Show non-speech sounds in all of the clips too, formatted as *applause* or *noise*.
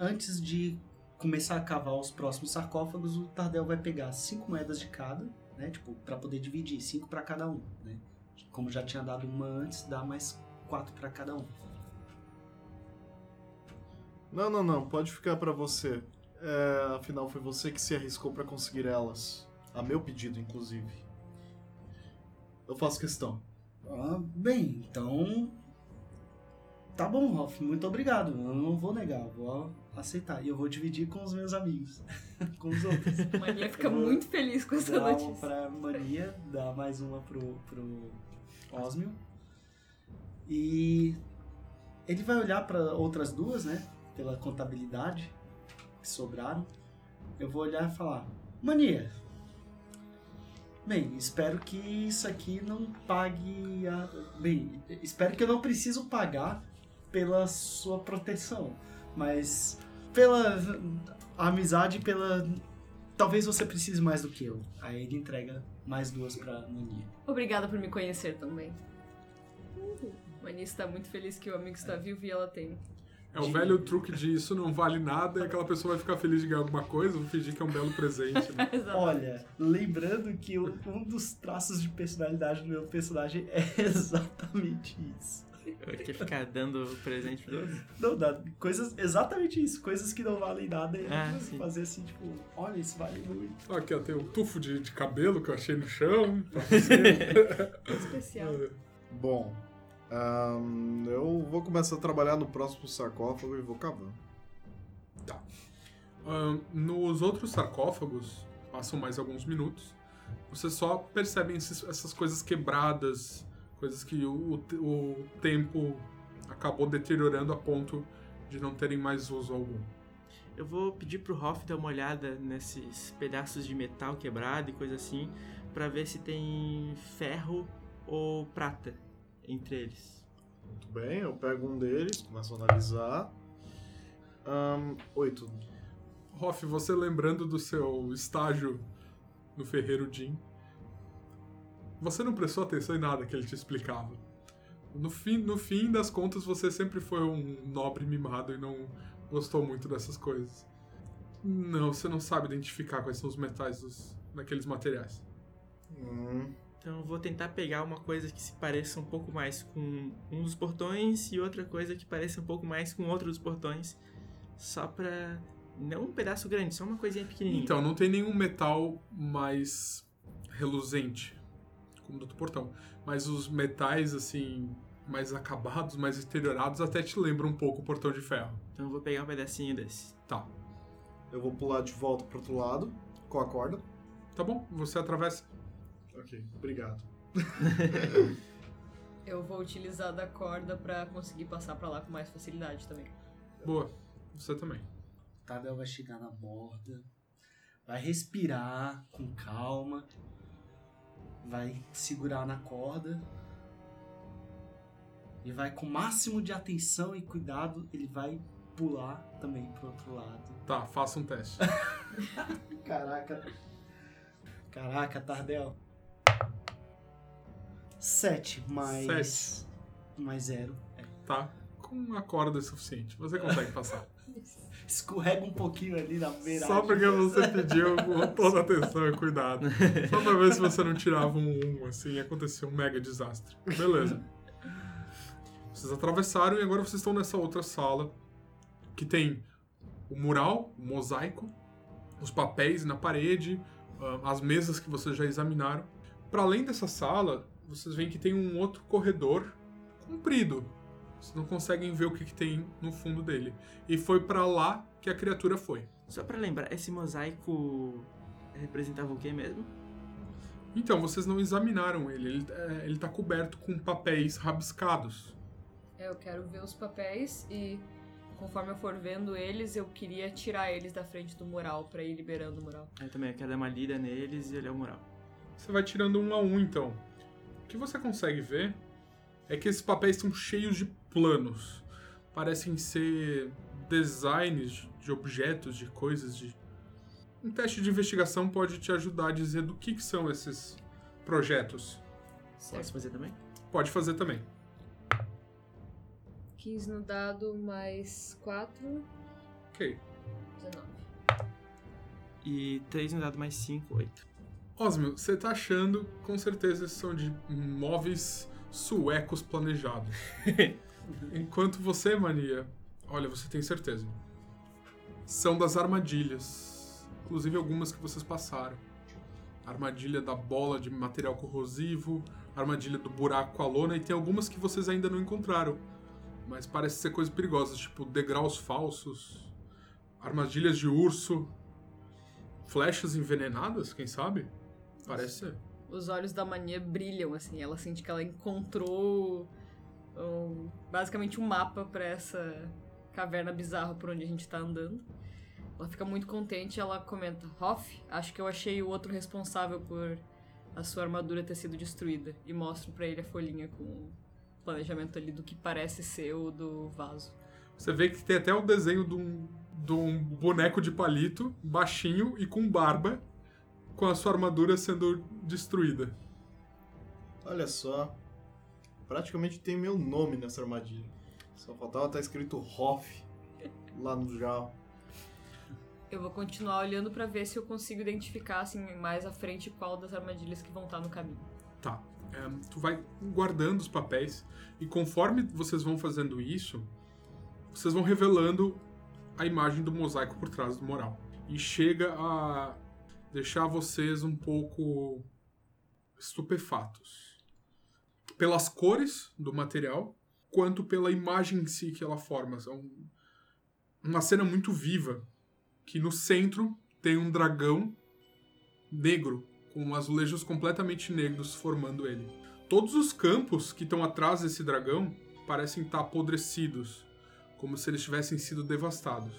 Antes de começar a cavar os próximos sarcófagos, o Tardel vai pegar cinco moedas de cada, né? Tipo, para poder dividir, cinco para cada um, né? Como já tinha dado uma antes, dá mais quatro para cada um. Não, não, não, pode ficar para você. É, afinal, foi você que se arriscou para conseguir elas. A meu pedido, inclusive. Eu faço questão. Ah, bem, então. Tá bom, Ralph, muito obrigado. Eu não vou negar, vou aceitar. E eu vou dividir com os meus amigos, *laughs* com os outros. *laughs* Mania fica muito feliz com essa Dá uma notícia. pra Mania, dá mais uma pro, pro Osmio. E ele vai olhar para outras duas, né? Pela contabilidade que sobraram. Eu vou olhar e falar: Mania. Bem, espero que isso aqui não pague a. Bem, espero que eu não preciso pagar pela sua proteção. Mas pela amizade, pela. Talvez você precise mais do que eu. Aí ele entrega mais duas pra Mania. Obrigada por me conhecer também. Mania está muito feliz que o amigo está vivo e ela tem. É o velho truque de isso não vale nada e aquela pessoa vai ficar feliz de ganhar alguma coisa, vou fingir que é um belo presente. Né? *laughs* Olha, lembrando que um dos traços de personalidade do meu personagem é *laughs* exatamente isso. Quer ficar dando presente outros? Não dá, coisas, exatamente isso, coisas que não valem nada e Ah, sim. fazer assim, tipo, olha, isso vale muito. Aqui ó, tem um tufo de, de cabelo que eu achei no chão. *laughs* Especial. Bom, ahn, eu vou começar a trabalhar no próximo sarcófago e vou cavando. Ahn, nos outros sarcófagos, passam mais alguns minutos, você só percebe esses- essas coisas quebradas, coisas que o, o tempo acabou deteriorando a ponto de não terem mais uso algum. Eu vou pedir pro Hoff dar uma olhada nesses pedaços de metal quebrado e coisa assim, pra ver se tem ferro ou prata entre eles. Muito bem, eu pego um deles, começo a analisar. Ahn, oito. Hoff, você lembrando do seu estágio no Ferreiro Jim, você não prestou atenção em nada que ele te explicava. No fim, no fim das contas, você sempre foi um nobre mimado e não gostou muito dessas coisas. Não, você não sabe identificar quais são os metais dos, daqueles materiais. Hum, Então eu vou tentar pegar uma coisa que se pareça um pouco mais com um dos portões e outra coisa que pareça um pouco mais com outro dos portões, só pra não um pedaço grande, só uma coisinha pequenininha. Então, não tem nenhum metal mais reluzente, como do portão. Mas os metais, assim, mais acabados, mais deteriorados, até te lembram um pouco o portão de ferro. Então eu vou pegar um pedacinho desse. Tá. eu vou pular de volta pro outro lado com a corda. Tá bom, você atravessa. Ok, obrigado. *laughs* Eu vou utilizar da corda pra conseguir passar pra lá com mais facilidade também. Boa, você também. Tadel vai chegar na borda, vai respirar com calma vai segurar na corda e vai com o máximo de atenção e cuidado, ele vai pular também pro outro lado. Tá, faça um teste. *laughs* Caraca. Caraca, Tardel. Sete mais. Sete. Mais zero. É. Tá? Com a corda é suficiente. Você consegue passar. *laughs* Escorrega um pouquinho ali na beirada. Só porque você pediu *laughs* com toda atenção e cuidado. Só pra ver se você não tirava um 1, assim, e aconteceu um mega desastre. Beleza. Vocês atravessaram e agora vocês estão nessa outra sala que tem o mural, o mosaico, os papéis na parede, ah, as mesas que vocês já examinaram. Para além dessa sala, vocês veem que tem um outro corredor comprido. Vocês não conseguem ver o que, que tem no fundo dele. E foi para lá que a criatura foi. Só pra lembrar, esse mosaico representava o que mesmo? Então, vocês não examinaram ele. Ele, é, ele tá coberto com papéis rabiscados. É, Eu quero ver os papéis e conforme eu for vendo eles, eu queria tirar eles da frente do mural pra ir liberando o mural. Eu também eu quero dar uma lida neles e olhar o mural. Você vai tirando um a um, então. O que você consegue ver é que esses papéis estão cheios de planos. Parecem ser designs de objetos, de coisas, de... Um teste de investigação pode te ajudar a dizer do que, que são esses projetos. Posso fazer também? Pode fazer também. 15 no dado mais 4, Ok. 19. E 3 no dado mais 5, 8. Osmio, você tá achando, com certeza, esses são de móveis suecos planejados. *laughs* Enquanto você, Mania, olha, você tem certeza. São das armadilhas. Inclusive algumas que vocês passaram. Armadilha da bola de material corrosivo, armadilha do buraco com a lona, e tem algumas que vocês ainda não encontraram. Mas parece ser coisas perigosas, tipo degraus falsos, armadilhas de urso, flechas envenenadas, quem sabe? Parece ser. Os olhos da mania brilham, assim. Ela sente que ela encontrou um- basicamente um mapa pra essa caverna bizarra por onde a gente tá andando. Ela fica muito contente e ela comenta: Hoff, acho que eu achei o outro responsável por a sua armadura ter sido destruída. E mostro pra ele a folhinha com o planejamento ali do que parece ser o do vaso. Você vê que tem até o desenho de um, de um boneco de palito, baixinho e com barba, com a sua armadura sendo destruída. Olha só. Praticamente tem meu nome nessa armadilha. Só faltava estar escrito Hoff lá no jarro. Eu vou continuar olhando pra ver se eu consigo identificar, assim, mais à frente qual das armadilhas que vão estar no caminho. Tá. É, tu vai guardando os papéis e conforme vocês vão fazendo isso, vocês vão revelando a imagem do mosaico por trás do mural. E chega a deixar vocês um pouco estupefatos. Pelas cores do material, quanto pela imagem em si que ela forma. É um- uma cena muito viva, que no centro tem um dragão negro, com azulejos completamente negros formando ele. Todos os campos que estão atrás desse dragão parecem estar apodrecidos, como se eles tivessem sido devastados.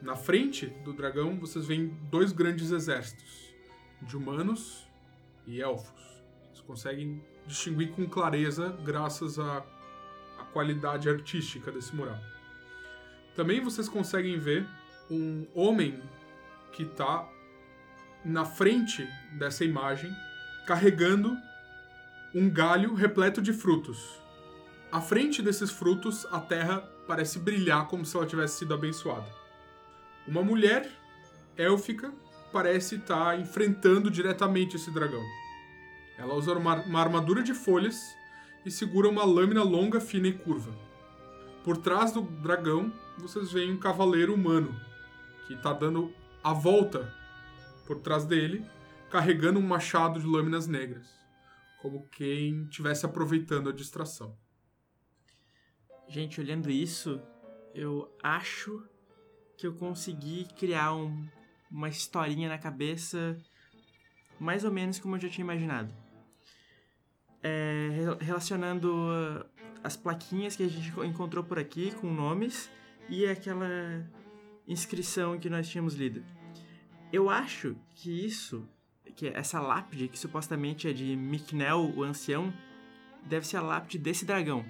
Na frente do dragão, vocês veem dois grandes exércitos de humanos e elfos. Vocês conseguem distinguir com clareza graças à, à qualidade artística desse mural. Também vocês conseguem ver um homem que está na frente dessa imagem, carregando um galho repleto de frutos. À frente desses frutos, a terra parece brilhar como se ela tivesse sido abençoada. Uma mulher élfica parece estar enfrentando diretamente esse dragão. Ela usa uma, uma armadura de folhas e segura uma lâmina longa, fina e curva. Por trás do dragão, vocês veem um cavaleiro humano que está dando a volta por trás dele, carregando um machado de lâminas negras, como quem estivesse aproveitando a distração. Gente, olhando isso, eu acho que eu consegui criar um- uma historinha na cabeça mais ou menos como eu já tinha imaginado. É, re- relacionando uh, as plaquinhas que a gente enco- encontrou por aqui com nomes e aquela inscrição que nós tínhamos lido. Eu acho que isso que essa lápide, que supostamente é de Miknel, o ancião, deve ser a lápide desse dragão.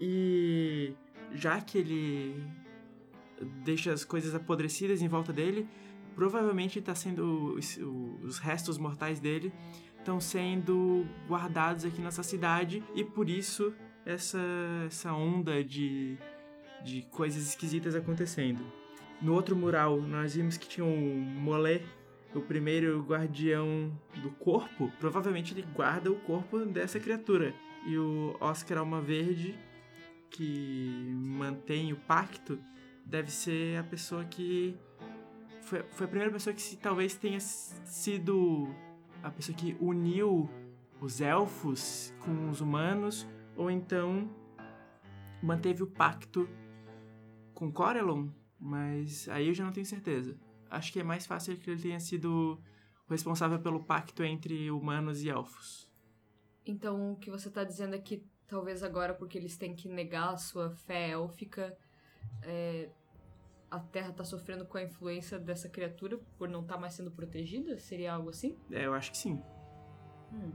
E já que ele deixa as coisas apodrecidas em volta dele, provavelmente está sendo os, os restos mortais dele estão sendo guardados aqui nessa cidade e por isso essa, essa onda de, de coisas esquisitas acontecendo. No outro mural, nós vimos que tinha um Molé, o primeiro guardião do corpo. Provavelmente ele guarda o corpo dessa criatura. E o Oscar Alma Verde, que mantém o pacto, deve ser a pessoa que. Foi, foi a primeira pessoa que se, talvez tenha sido a pessoa que uniu os elfos com os humanos, ou então manteve o pacto com Corellon, mas aí eu já não tenho certeza. Acho que é mais fácil que ele tenha sido responsável pelo pacto entre humanos e elfos. Então o que você está dizendo é que talvez agora, porque eles têm que negar a sua fé élfica, é, a Terra está sofrendo com a influência dessa criatura por não estar tá mais sendo protegida? Seria algo assim? É, eu acho que sim. Hum.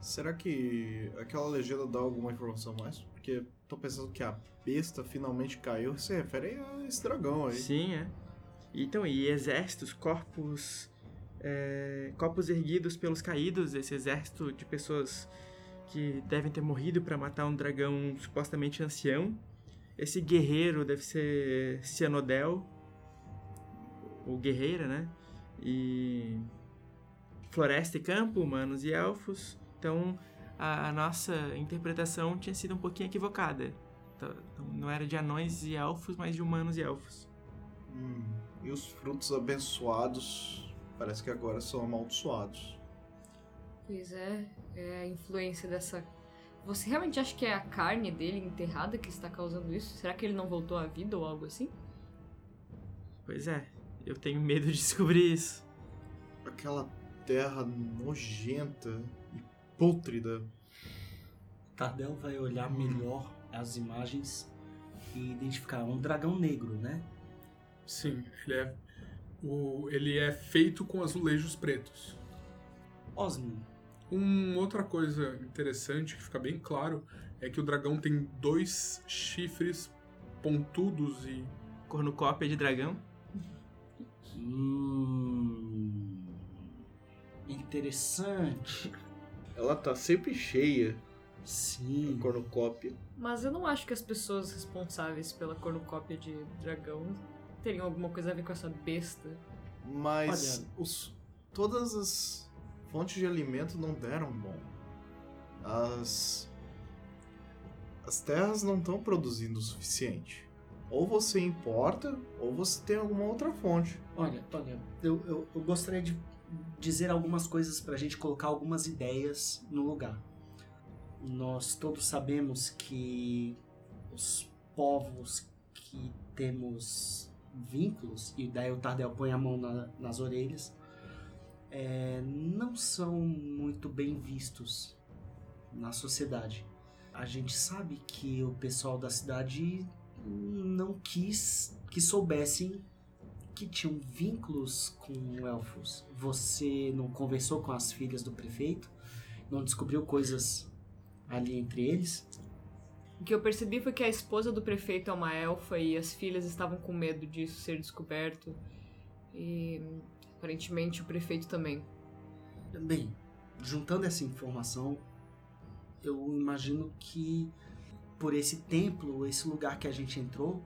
Será que aquela legenda dá alguma informação mais? Porque tô pensando que a besta finalmente caiu, se refere a esse dragão aí. Sim, é. Então, e exércitos, corpos. É, corpos erguidos pelos caídos, esse exército de pessoas que devem ter morrido para matar um dragão supostamente ancião. Esse guerreiro deve ser Cianodel, ou guerreira, né? E floresta e campo, humanos e elfos. Então a, a nossa interpretação tinha sido um pouquinho equivocada. Então, não era de anões e elfos, mas de humanos e elfos. Hum, e os frutos abençoados parece que agora são amaldiçoados. Pois é, é a influência dessa você realmente acha que é a carne dele enterrada que está causando isso? Será que ele não voltou à vida ou algo assim? Pois é, eu tenho medo de descobrir isso. Aquela terra nojenta e pútrida. Tardel vai olhar melhor as imagens e identificar um dragão negro, né? Sim, ele é, o, ele é feito com azulejos pretos. Osmo, uma outra coisa interessante que fica bem claro é que o dragão tem dois chifres pontudos e. Cornucópia de dragão? Hum. Interessante. *laughs* Ela tá sempre cheia. Sim. Cornucópia. Mas eu não acho que as pessoas responsáveis pela cornucópia de dragão teriam alguma coisa a ver com essa besta. Mas os, todas as fontes de alimento não deram bom. As as terras não estão produzindo o suficiente. Ou você importa, ou você tem alguma outra fonte. Olha, olha, eu, eu, eu gostaria de dizer algumas coisas para a gente colocar algumas ideias no lugar. Nós todos sabemos que os povos que temos vínculos, e daí o Tardel põe a mão na, nas orelhas, é, não são muito bem vistos na sociedade. A gente sabe que o pessoal da cidade não quis que soubessem que tinham vínculos com elfos. Você não conversou com as filhas do prefeito? Não descobriu coisas ali entre eles? O que eu percebi foi que a esposa do prefeito é uma elfa e as filhas estavam com medo disso ser descoberto. E Aparentemente o prefeito também. Bem, juntando essa informação, eu imagino que por esse templo, esse lugar que a gente entrou,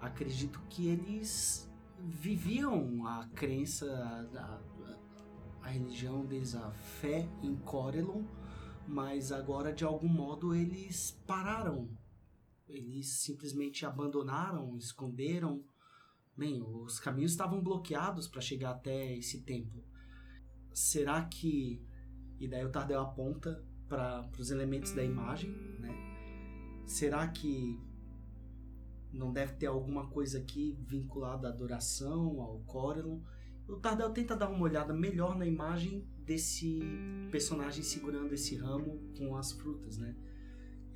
acredito que eles viviam a crença, a, a religião deles, a fé em Corelon, mas agora de algum modo eles pararam. Eles simplesmente abandonaram, esconderam Bem, os caminhos estavam bloqueados para chegar até esse templo. Será que. E daí o Tardel aponta para os elementos da imagem, né? Será que não deve ter alguma coisa aqui vinculada à adoração, ao Corelon? O Tardel tenta dar uma olhada melhor na imagem desse personagem segurando esse ramo com as frutas, né?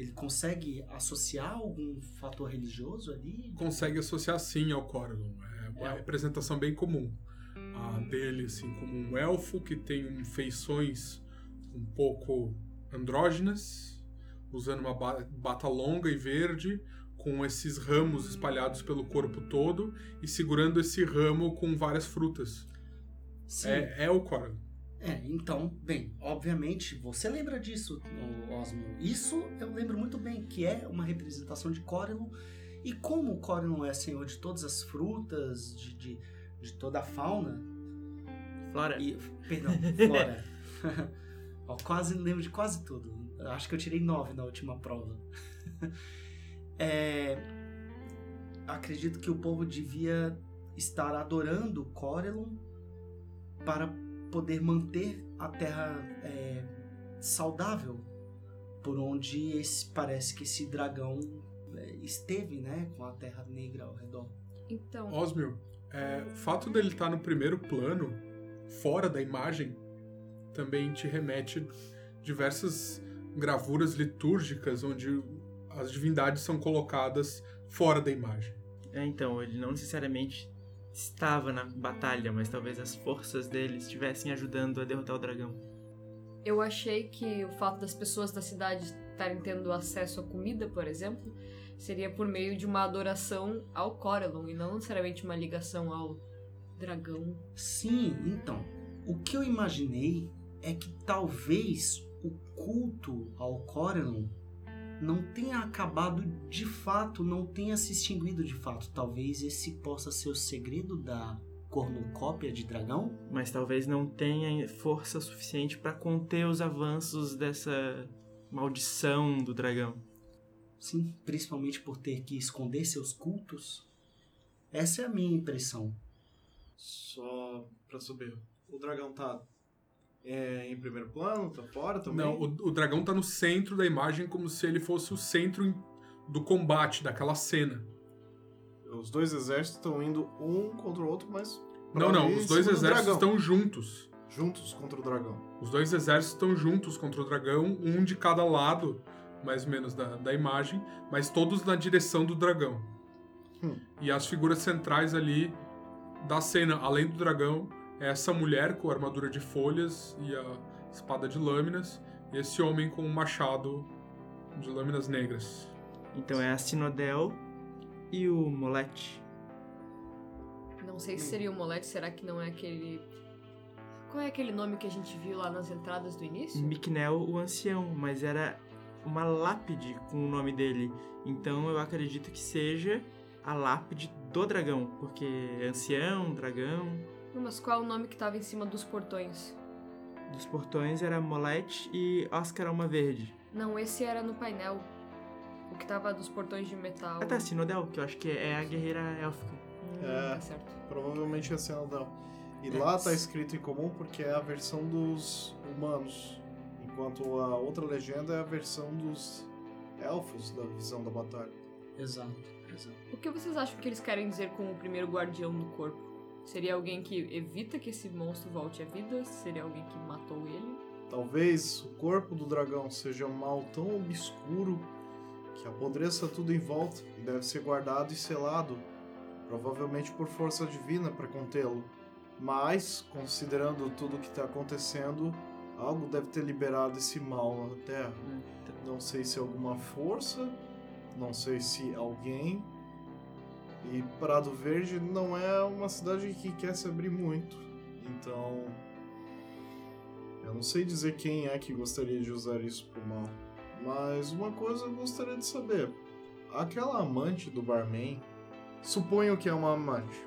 Ele consegue associar algum fator religioso ali? Consegue associar sim ao Corellon. É uma é. representação bem comum. A dele assim como um elfo que tem feições um pouco andrógenas, usando uma bata longa e verde, com esses ramos espalhados pelo corpo todo e segurando esse ramo com várias frutas. Sim. É, é o Coral. É, então, bem, obviamente, você lembra disso, Osmo. Isso eu lembro muito bem, que é uma representação de Corellon. E como o Corellon é senhor de todas as frutas, de, de, de toda a fauna... Flora. E, perdão, flora. *laughs* Ó, quase lembro de quase tudo. Acho que eu tirei nove na última prova. *laughs* é, acredito que o povo devia estar adorando Corellon para poder manter a Terra é, saudável, por onde esse, parece que esse dragão é, esteve, né, com a Terra Negra ao redor. Então. Osmio, é, o fato dele estar no primeiro plano, fora da imagem, também te remete diversas gravuras litúrgicas onde as divindades são colocadas fora da imagem. É, então, ele não necessariamente estava na batalha, mas talvez as forças dele estivessem ajudando a derrotar o dragão. Eu achei que o fato das pessoas da cidade estarem tendo acesso à comida, por exemplo, seria por meio de uma adoração ao Corellon e não necessariamente uma ligação ao dragão. Sim, então, o que eu imaginei é que talvez o culto ao Corellon não tenha acabado de fato, não tenha se extinguido de fato. Talvez esse possa ser o segredo da cornucópia de dragão? Mas talvez não tenha força suficiente para conter os avanços dessa maldição do dragão. Sim, principalmente por ter que esconder seus cultos. Essa é a minha impressão. Só pra saber, o dragão tá é, em primeiro plano? Tá fora também? Não, o, o, dragão tá no centro da imagem como se ele fosse o centro do combate, daquela cena. Os dois exércitos estão indo um contra o outro, mas. Não, não, os dois exércitos estão juntos. Juntos contra o dragão. Os dois exércitos estão juntos contra o dragão, um de cada lado, mais ou menos, da, da imagem, mas todos na direção do dragão. Hum. E as figuras centrais ali da cena, além do dragão, essa mulher com armadura de folhas e a espada de lâminas, e esse homem com um machado de lâminas negras. Então é a Sinodel e o Molete. Não sei se seria o Molete, será que não é aquele. Qual é aquele nome que a gente viu lá nas entradas do início? Micnel, o ancião, mas era uma lápide com o nome dele. Então eu acredito que seja a lápide do dragão, porque ancião, dragão. Mas qual é o nome que estava em cima dos portões? Dos portões era Molete e Oscar Alma Verde. Não, esse era no painel. O que tava dos portões de metal. Ah tá, Sinodel, que eu acho que é a guerreira élfica. Hum, é, tá certo. Provavelmente é Sinodel. E é. lá tá escrito em comum porque é a versão dos humanos. Enquanto a outra legenda é a versão dos elfos da visão da batalha. Exato, exato. O que vocês acham que eles querem dizer com o primeiro guardião do corpo? Seria alguém que evita que esse monstro volte à vida? Seria alguém que matou ele? Talvez o corpo do dragão seja um mal tão obscuro que apodreça tudo em volta e deve ser guardado e selado, provavelmente por força divina para contê-lo. Mas, considerando tudo o que está acontecendo, algo deve ter liberado esse mal na Terra. Não sei se alguma força, não sei se alguém, e Prado Verde não é uma cidade que quer se abrir muito. Então. Eu não sei dizer quem é que gostaria de usar isso pro mal. Mas uma coisa eu gostaria de saber. Aquela amante do barman, suponho que é uma amante.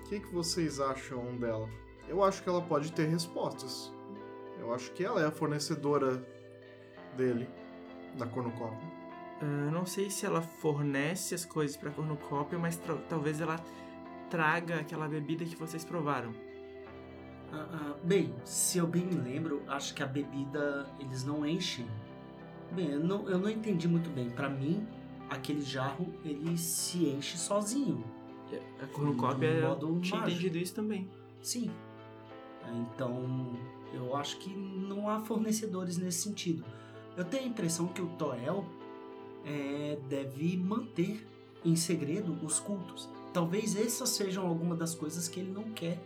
O que, que vocês acham dela? Eu acho que ela pode ter respostas. Eu acho que ela é a fornecedora dele, da cornucópia. Uh, não sei se ela fornece as coisas para cornucópia, mas talvez ela traga aquela bebida que vocês provaram. Uh, uh, bem, se eu bem me lembro, acho que a bebida eles não enchem. Bem, eu não, eu não entendi muito bem. Para mim, aquele jarro ele se enche sozinho. A cornucópia eu tinha mágico. entendido isso também. Sim. Então, eu acho que não há fornecedores nesse sentido. Eu tenho a impressão que o Toel é, deve manter em segredo os cultos. Talvez essas sejam algumas das coisas que ele não quer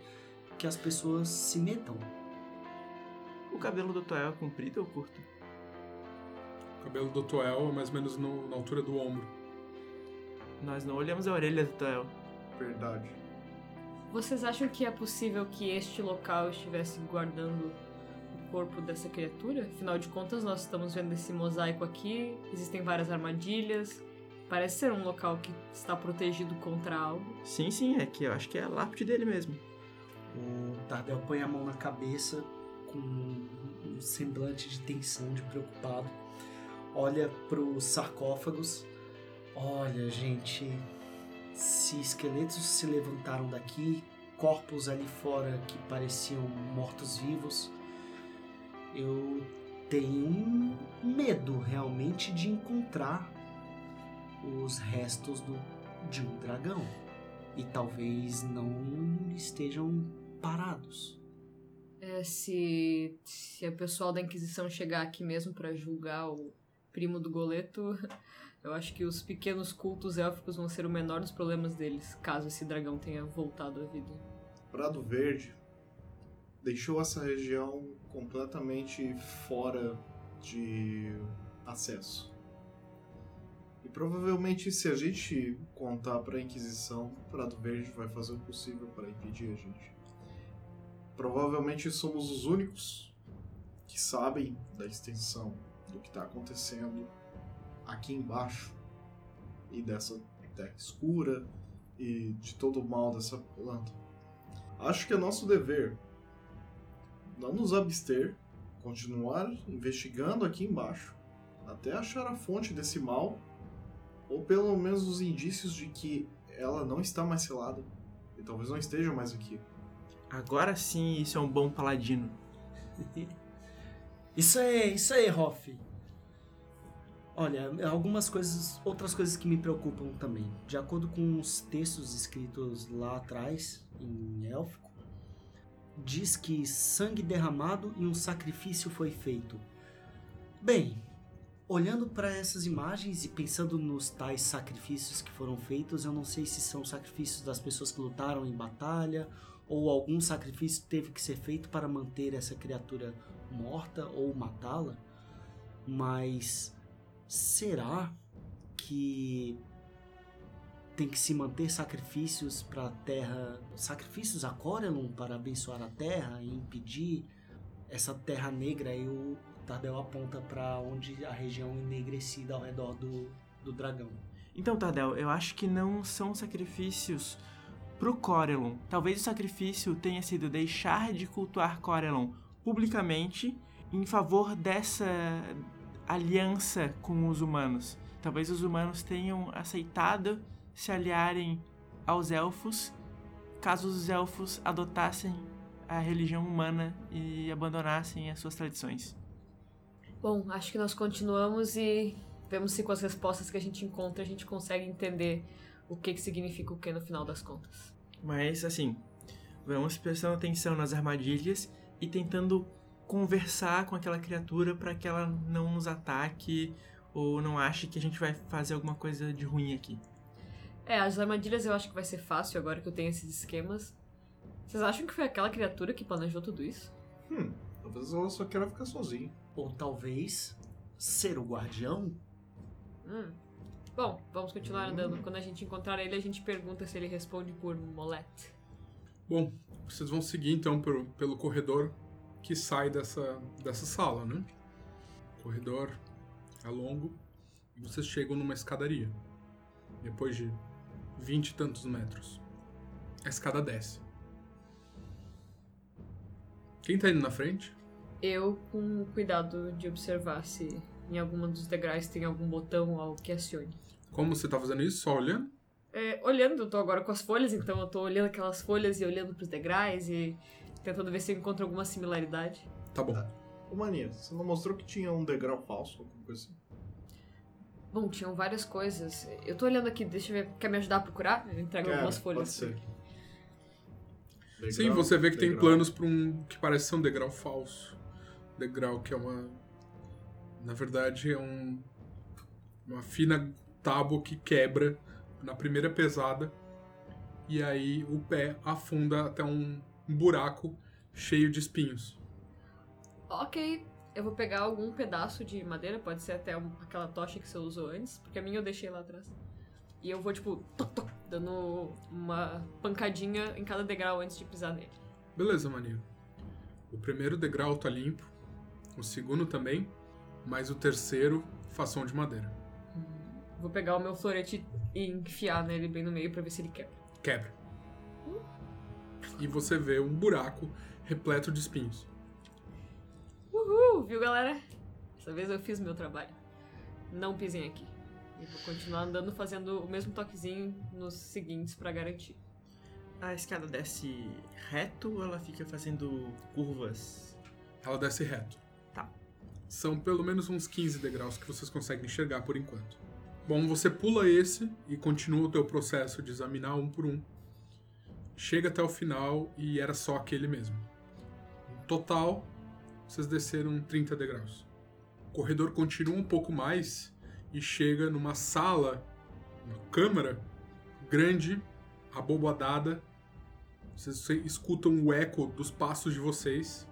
que as pessoas se metam. O cabelo do Toel é comprido ou curto? O cabelo do Toel é mais ou menos no- na altura do ombro. Nós não olhamos a orelha do Toel. Verdade. Vocês acham que é possível que este local estivesse guardando corpo dessa criatura? Afinal de contas, nós estamos vendo esse mosaico aqui, existem várias armadilhas. Parece ser um local que está protegido contra algo. Sim, sim, é que eu acho que é a lápide dele mesmo. O Tardel põe a mão na cabeça com um semblante de tensão, de preocupado. Olha pros sarcófagos. Olha, gente, se esqueletos se levantaram daqui, corpos ali fora que pareciam mortos-vivos, eu tenho um medo realmente de encontrar os restos do, de um dragão. E talvez não estejam parados. É, se, se o pessoal da Inquisição chegar aqui mesmo para julgar o primo do Goleto, *laughs* eu acho que os pequenos cultos élficos vão ser o menor dos problemas deles, caso esse dragão tenha voltado à vida. Prado Verde deixou essa região completamente fora de acesso. E provavelmente, se a gente contar para a Inquisição, Prado Verde vai fazer o possível para impedir a gente. Provavelmente somos os únicos que sabem da extensão do que está acontecendo aqui embaixo e dessa terra escura e de todo o mal dessa planta. Acho que é nosso dever não nos abster, continuar investigando aqui embaixo até achar a fonte desse mal ou pelo menos os indícios de que ela não está mais selada e talvez não esteja mais aqui. Agora sim, isso é um bom paladino. *laughs* Isso é, isso aí, Hoff. Olha, algumas coisas, outras coisas que me preocupam também. De acordo com os textos escritos lá atrás, em élfico, diz que sangue derramado e um sacrifício foi feito. Bem, olhando para essas imagens e pensando nos tais sacrifícios que foram feitos, eu não sei se são sacrifícios das pessoas que lutaram em batalha ou algum sacrifício teve que ser feito para manter essa criatura morta ou matá-la, mas será que tem que se manter sacrifícios para a terra, sacrifícios a Corelon para abençoar a terra e impedir essa terra negra? E o Tardel aponta para onde a região enegrecida ao redor do, do dragão. Então, Tardel, eu acho que não são sacrifícios pro Corelon. Talvez o sacrifício tenha sido deixar de cultuar Corelon publicamente em favor dessa aliança com os humanos. Talvez os humanos tenham aceitado se aliarem aos elfos, caso os elfos adotassem a religião humana e abandonassem as suas tradições. Bom, acho que nós continuamos e vemos se com as respostas que a gente encontra a gente consegue entender o que, que significa o que no final das contas. Mas assim, vamos prestando atenção nas armadilhas e tentando conversar com aquela criatura para que ela não nos ataque ou não ache que a gente vai fazer alguma coisa de ruim aqui. É, as armadilhas eu acho que vai ser fácil agora que eu tenho esses esquemas. Vocês acham que foi aquela criatura que planejou tudo isso? Hum, talvez ela só queira ficar sozinha. Ou talvez ser o guardião? Hum. Bom, vamos continuar andando. Quando a gente encontrar ele, a gente pergunta se ele responde por Molette. Bom, vocês vão seguir então pelo, pelo corredor que sai dessa, dessa sala, né? O corredor é longo e vocês chegam numa escadaria. Depois de vinte e tantos metros. A escada desce. Quem tá indo na frente? Eu, com cuidado de observar se em alguma dos degraus tem algum botão ou algo que acione. Como você tá fazendo isso? Só olhando? É, olhando, eu tô agora com as folhas, então eu tô olhando aquelas folhas e olhando pros degraus e tentando ver se eu encontro alguma similaridade. Tá bom. Ô Mania, você não mostrou que tinha um degrau falso, alguma coisa assim? Bom, tinham várias coisas. Eu tô olhando aqui, deixa eu ver. Quer me ajudar a procurar? Eu entrego Quero, algumas folhas. pode ser. Sim, Degrau, você vê que tem degrau. planos para um que parece ser um degrau falso. Degrau que é uma. Na verdade, é um. Uma fina tábua que quebra na primeira pesada. E aí o pé afunda até um um buraco cheio de espinhos. Ok, eu vou pegar algum pedaço de madeira, pode ser até um- aquela tocha que você usou antes, porque a minha eu deixei lá atrás. E eu vou, tipo, toc, toc, dando uma pancadinha em cada degrau antes de pisar nele. Beleza, maninho. O primeiro degrau tá limpo, o segundo também, mas o terceiro fação de madeira. Vou pegar o meu florete e enfiar nele bem no meio pra ver se ele quebra. Quebra. E você vê um buraco repleto de espinhos. Uhul, viu, galera? Dessa vez eu fiz meu trabalho. Não pisem aqui. E vou continuar andando fazendo o mesmo toquezinho nos seguintes pra garantir. A escada desce reto ou ela fica fazendo curvas? Ela desce reto. Tá. São pelo menos uns 15 degraus que vocês conseguem enxergar por enquanto. Bom, você pula esse e continua o teu processo de examinar um por um. Chega até o final e era só aquele mesmo. No total, vocês desceram 30 degraus. O corredor continua um pouco mais e chega numa sala, uma câmara grande, aboboadada. Vocês escutam o eco dos passos de vocês.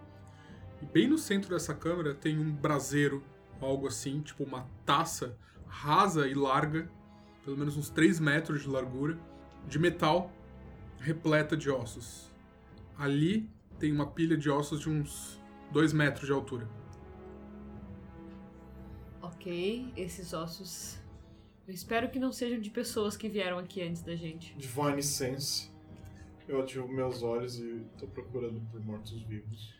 E bem no centro dessa câmara tem um braseiro, algo assim, tipo uma taça rasa e larga, pelo menos uns 3 metros de largura, de metal, repleta de ossos. Ali tem uma pilha de ossos de uns 2 metros de altura. Ok, esses ossos. Eu espero que não sejam de pessoas que vieram aqui antes da gente. Divine Sense. Eu ativo meus olhos e tô procurando por mortos-vivos.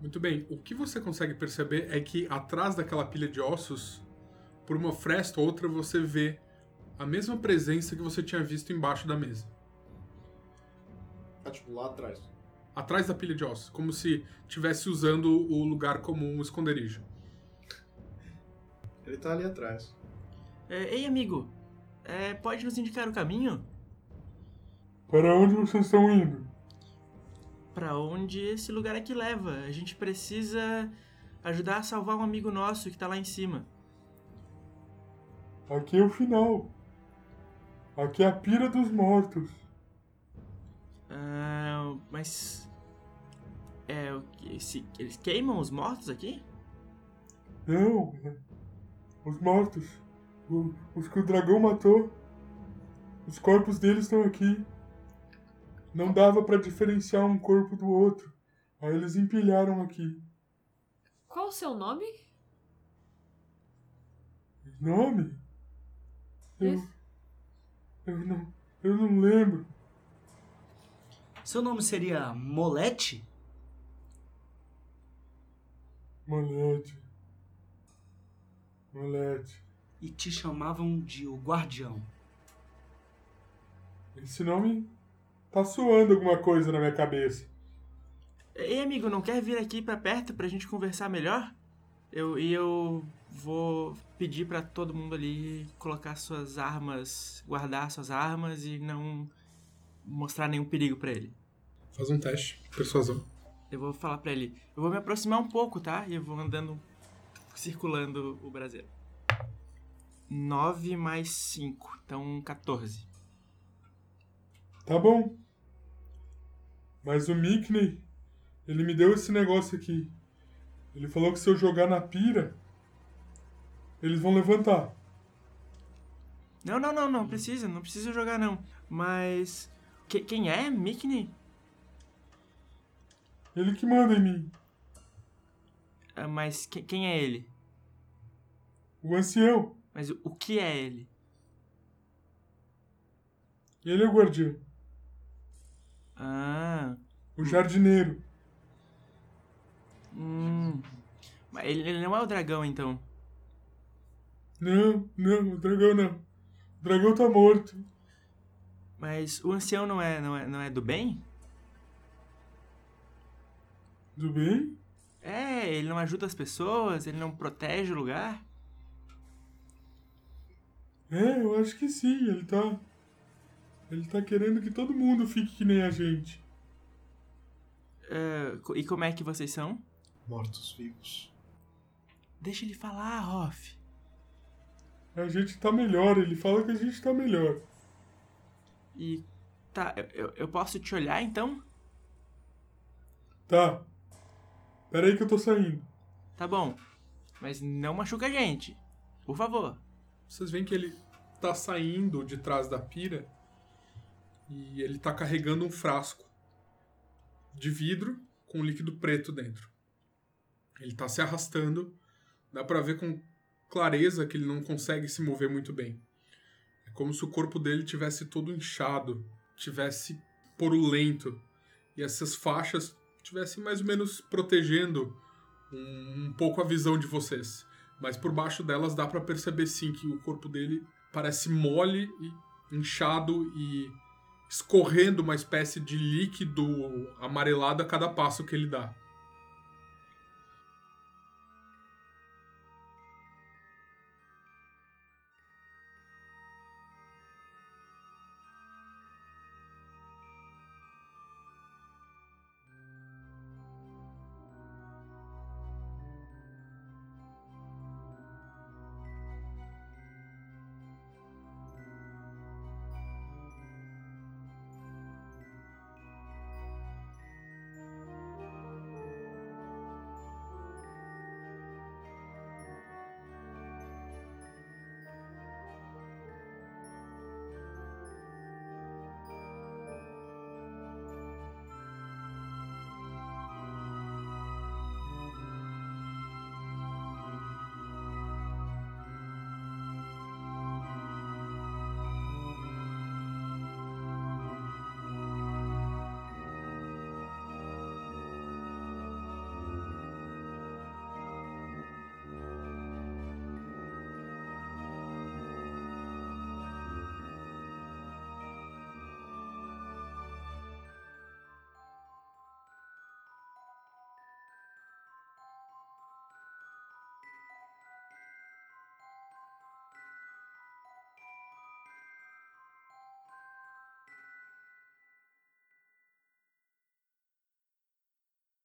Muito bem, o que você consegue perceber é que atrás daquela pilha de ossos, por uma fresta ou outra, você vê a mesma presença que você tinha visto embaixo da mesa. Ah, tipo, lá atrás. Atrás da pilha de ossos, como se estivesse usando o lugar como um esconderijo. Ele tá ali atrás. É, ei, amigo, é, pode nos indicar o caminho? Para onde vocês estão indo? Pra onde esse lugar aqui leva? A gente precisa ajudar a salvar um amigo nosso que tá lá em cima. Aqui é o final. Aqui é a pira dos mortos. Ah, mas. É, o que? Se, eles queimam os mortos aqui? Não, os mortos. os que o dragão matou. Os corpos deles estão aqui. Não dava para diferenciar um corpo do outro. Aí eles empilharam aqui. Qual o seu nome? Nome? Eu. Eu não. Eu não lembro. Seu nome seria Molete? Molete. Molete. E te chamavam de o Guardião. Esse nome tá soando alguma coisa na minha cabeça. Ei, amigo, não quer vir aqui pra perto pra gente conversar melhor? Eu, e eu vou pedir pra todo mundo ali colocar suas armas, guardar suas armas e não mostrar nenhum perigo pra ele. Faz um teste. Persuasão. Eu vou falar pra ele. Eu vou me aproximar um pouco, tá? E eu vou andando, circulando o braseiro. 9 mais 5, então 14. Tá bom. Mas o Mickney, ele me deu esse negócio aqui. Ele falou que se eu jogar na pira, eles vão levantar. Não, não, não, não precisa, não precisa jogar não. Mas. que- quem é? Mickney? Ele que manda em mim. Ah, mas que- quem é ele? O ancião. Mas o, o que é ele? Ele é o guardião. Ah. O jardineiro. Hum. Mas ele, ele não é o dragão, então. Não, não, o dragão não. O dragão tá morto. Mas o ancião não é, não é, não é do bem? Do bem? É, ele não ajuda as pessoas, ele não protege o lugar. É, eu acho que sim, ele tá. Ele tá querendo que todo mundo fique que nem a gente. Co- e como é que vocês são? Mortos-vivos. Deixa ele falar, Hoff. A gente tá melhor, ele fala que a gente tá melhor. E. Tá, eu- eu posso te olhar então? Tá. Pera aí que eu tô saindo. Tá bom. Mas não machuca a gente. Por favor. Vocês veem que ele tá saindo de trás da pira e ele tá carregando um frasco de vidro com líquido preto dentro. Ele tá se arrastando, dá pra ver com clareza que ele não consegue se mover muito bem. É como se o corpo dele tivesse todo inchado, tivesse porulento e essas faixas tivessem mais ou menos protegendo um, um pouco a visão de vocês. Mas por baixo delas dá pra perceber sim que o corpo dele parece mole e inchado e escorrendo uma espécie de líquido amarelado a cada passo que ele dá.